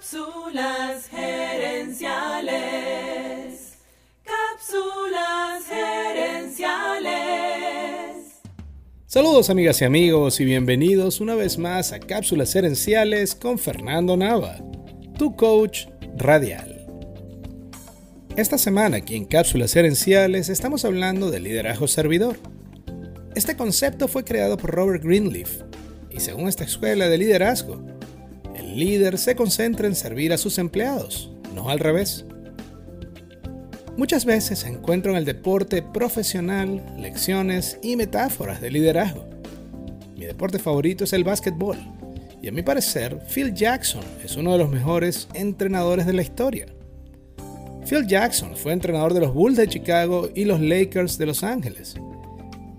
Cápsulas gerenciales. Cápsulas gerenciales. Saludos amigas y amigos y bienvenidos una vez más a Cápsulas gerenciales con Fernando Nava, tu coach radial. Esta semana aquí en Cápsulas gerenciales estamos hablando del liderazgo servidor. Este concepto fue creado por Robert Greenleaf y según esta escuela de liderazgo, el líder se concentra en servir a sus empleados, no al revés. Muchas veces encuentro en el deporte profesional lecciones y metáforas de liderazgo. Mi deporte favorito es el básquetbol y a mi parecer Phil Jackson es uno de los mejores entrenadores de la historia. Phil Jackson fue entrenador de los Bulls de Chicago y los Lakers de Los Ángeles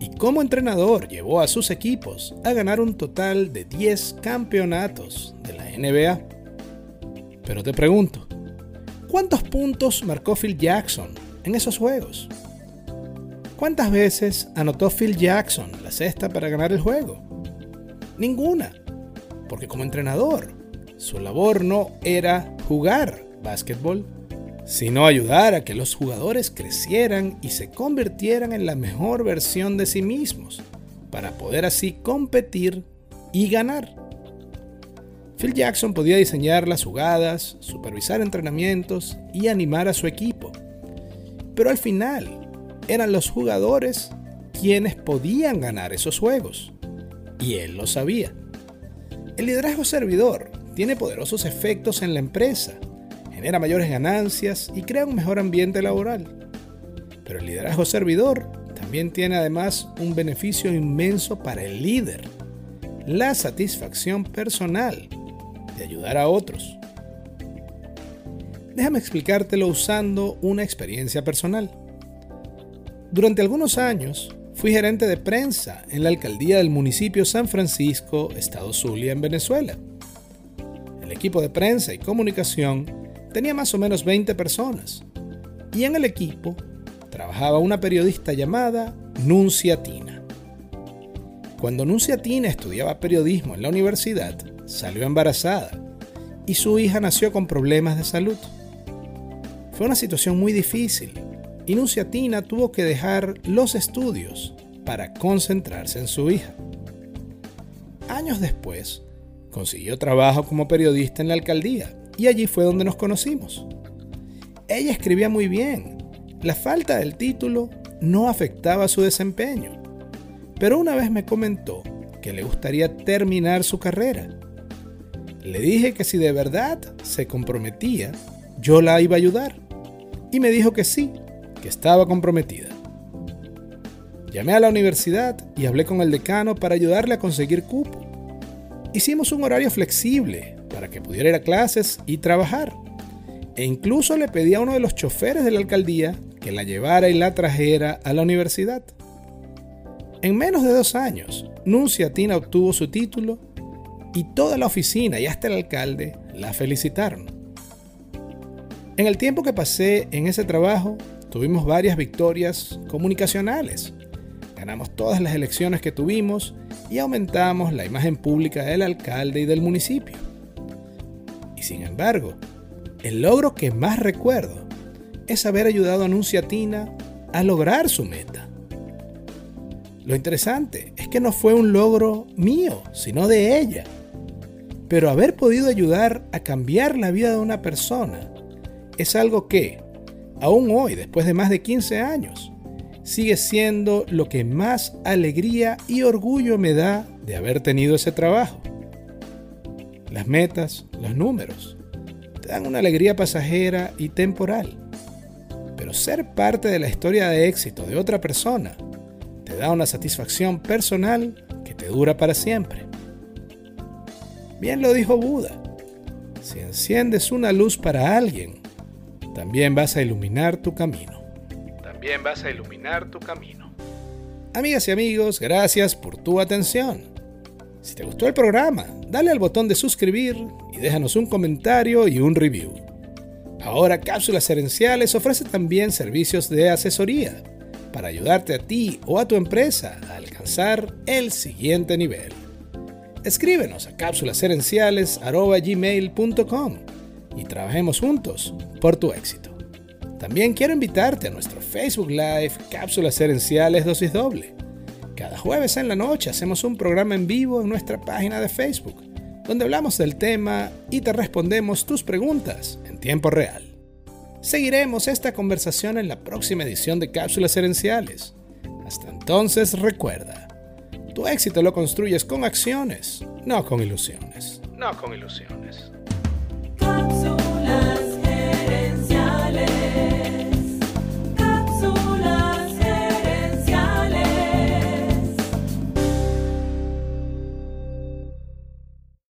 y como entrenador llevó a sus equipos a ganar un total de 10 campeonatos de la NBA. Pero te pregunto, ¿cuántos puntos marcó Phil Jackson en esos juegos? ¿Cuántas veces anotó Phil Jackson la cesta para ganar el juego? Ninguna, porque como entrenador, su labor no era jugar básquetbol sino ayudar a que los jugadores crecieran y se convirtieran en la mejor versión de sí mismos, para poder así competir y ganar. Phil Jackson podía diseñar las jugadas, supervisar entrenamientos y animar a su equipo, pero al final eran los jugadores quienes podían ganar esos juegos, y él lo sabía. El liderazgo servidor tiene poderosos efectos en la empresa, genera mayores ganancias y crea un mejor ambiente laboral. Pero el liderazgo servidor también tiene además un beneficio inmenso para el líder, la satisfacción personal de ayudar a otros. Déjame explicártelo usando una experiencia personal. Durante algunos años fui gerente de prensa en la alcaldía del municipio San Francisco, Estado Zulia, en Venezuela. El equipo de prensa y comunicación tenía más o menos 20 personas. Y en el equipo trabajaba una periodista llamada Nuncia Tina. Cuando Nuncia Tina estudiaba periodismo en la universidad, salió embarazada y su hija nació con problemas de salud. Fue una situación muy difícil y Nuncia Tina tuvo que dejar los estudios para concentrarse en su hija. Años después, consiguió trabajo como periodista en la alcaldía y allí fue donde nos conocimos. Ella escribía muy bien. La falta del título no afectaba su desempeño, pero una vez me comentó que le gustaría terminar su carrera. Le dije que si de verdad se comprometía, yo la iba a ayudar. Y me dijo que sí, que estaba comprometida. Llamé a la universidad y hablé con el decano para ayudarle a conseguir cupo. Hicimos un horario flexible para que pudiera ir a clases y trabajar. E incluso le pedí a uno de los choferes de la alcaldía que la llevara y la trajera a la universidad. En menos de dos años, Nuncia Tina obtuvo su título y toda la oficina y hasta el alcalde la felicitaron. En el tiempo que pasé en ese trabajo, tuvimos varias victorias comunicacionales. Ganamos todas las elecciones que tuvimos y aumentamos la imagen pública del alcalde y del municipio. Sin embargo, el logro que más recuerdo es haber ayudado a Nunciatina a lograr su meta. Lo interesante es que no fue un logro mío, sino de ella. Pero haber podido ayudar a cambiar la vida de una persona es algo que, aún hoy, después de más de 15 años, sigue siendo lo que más alegría y orgullo me da de haber tenido ese trabajo. Las metas, los números, te dan una alegría pasajera y temporal. Pero ser parte de la historia de éxito de otra persona te da una satisfacción personal que te dura para siempre. Bien lo dijo Buda, si enciendes una luz para alguien, también vas a iluminar tu camino. También vas a iluminar tu camino. Amigas y amigos, gracias por tu atención. Si te gustó el programa, dale al botón de suscribir y déjanos un comentario y un review. Ahora Cápsulas Herenciales ofrece también servicios de asesoría para ayudarte a ti o a tu empresa a alcanzar el siguiente nivel. Escríbenos a cápsulasherenciales.gmail.com y trabajemos juntos por tu éxito. También quiero invitarte a nuestro Facebook Live Cápsulas Herenciales Dosis Doble. Cada jueves en la noche hacemos un programa en vivo en nuestra página de Facebook, donde hablamos del tema y te respondemos tus preguntas en tiempo real. Seguiremos esta conversación en la próxima edición de Cápsulas Herenciales. Hasta entonces recuerda, tu éxito lo construyes con acciones, no con ilusiones. No con ilusiones.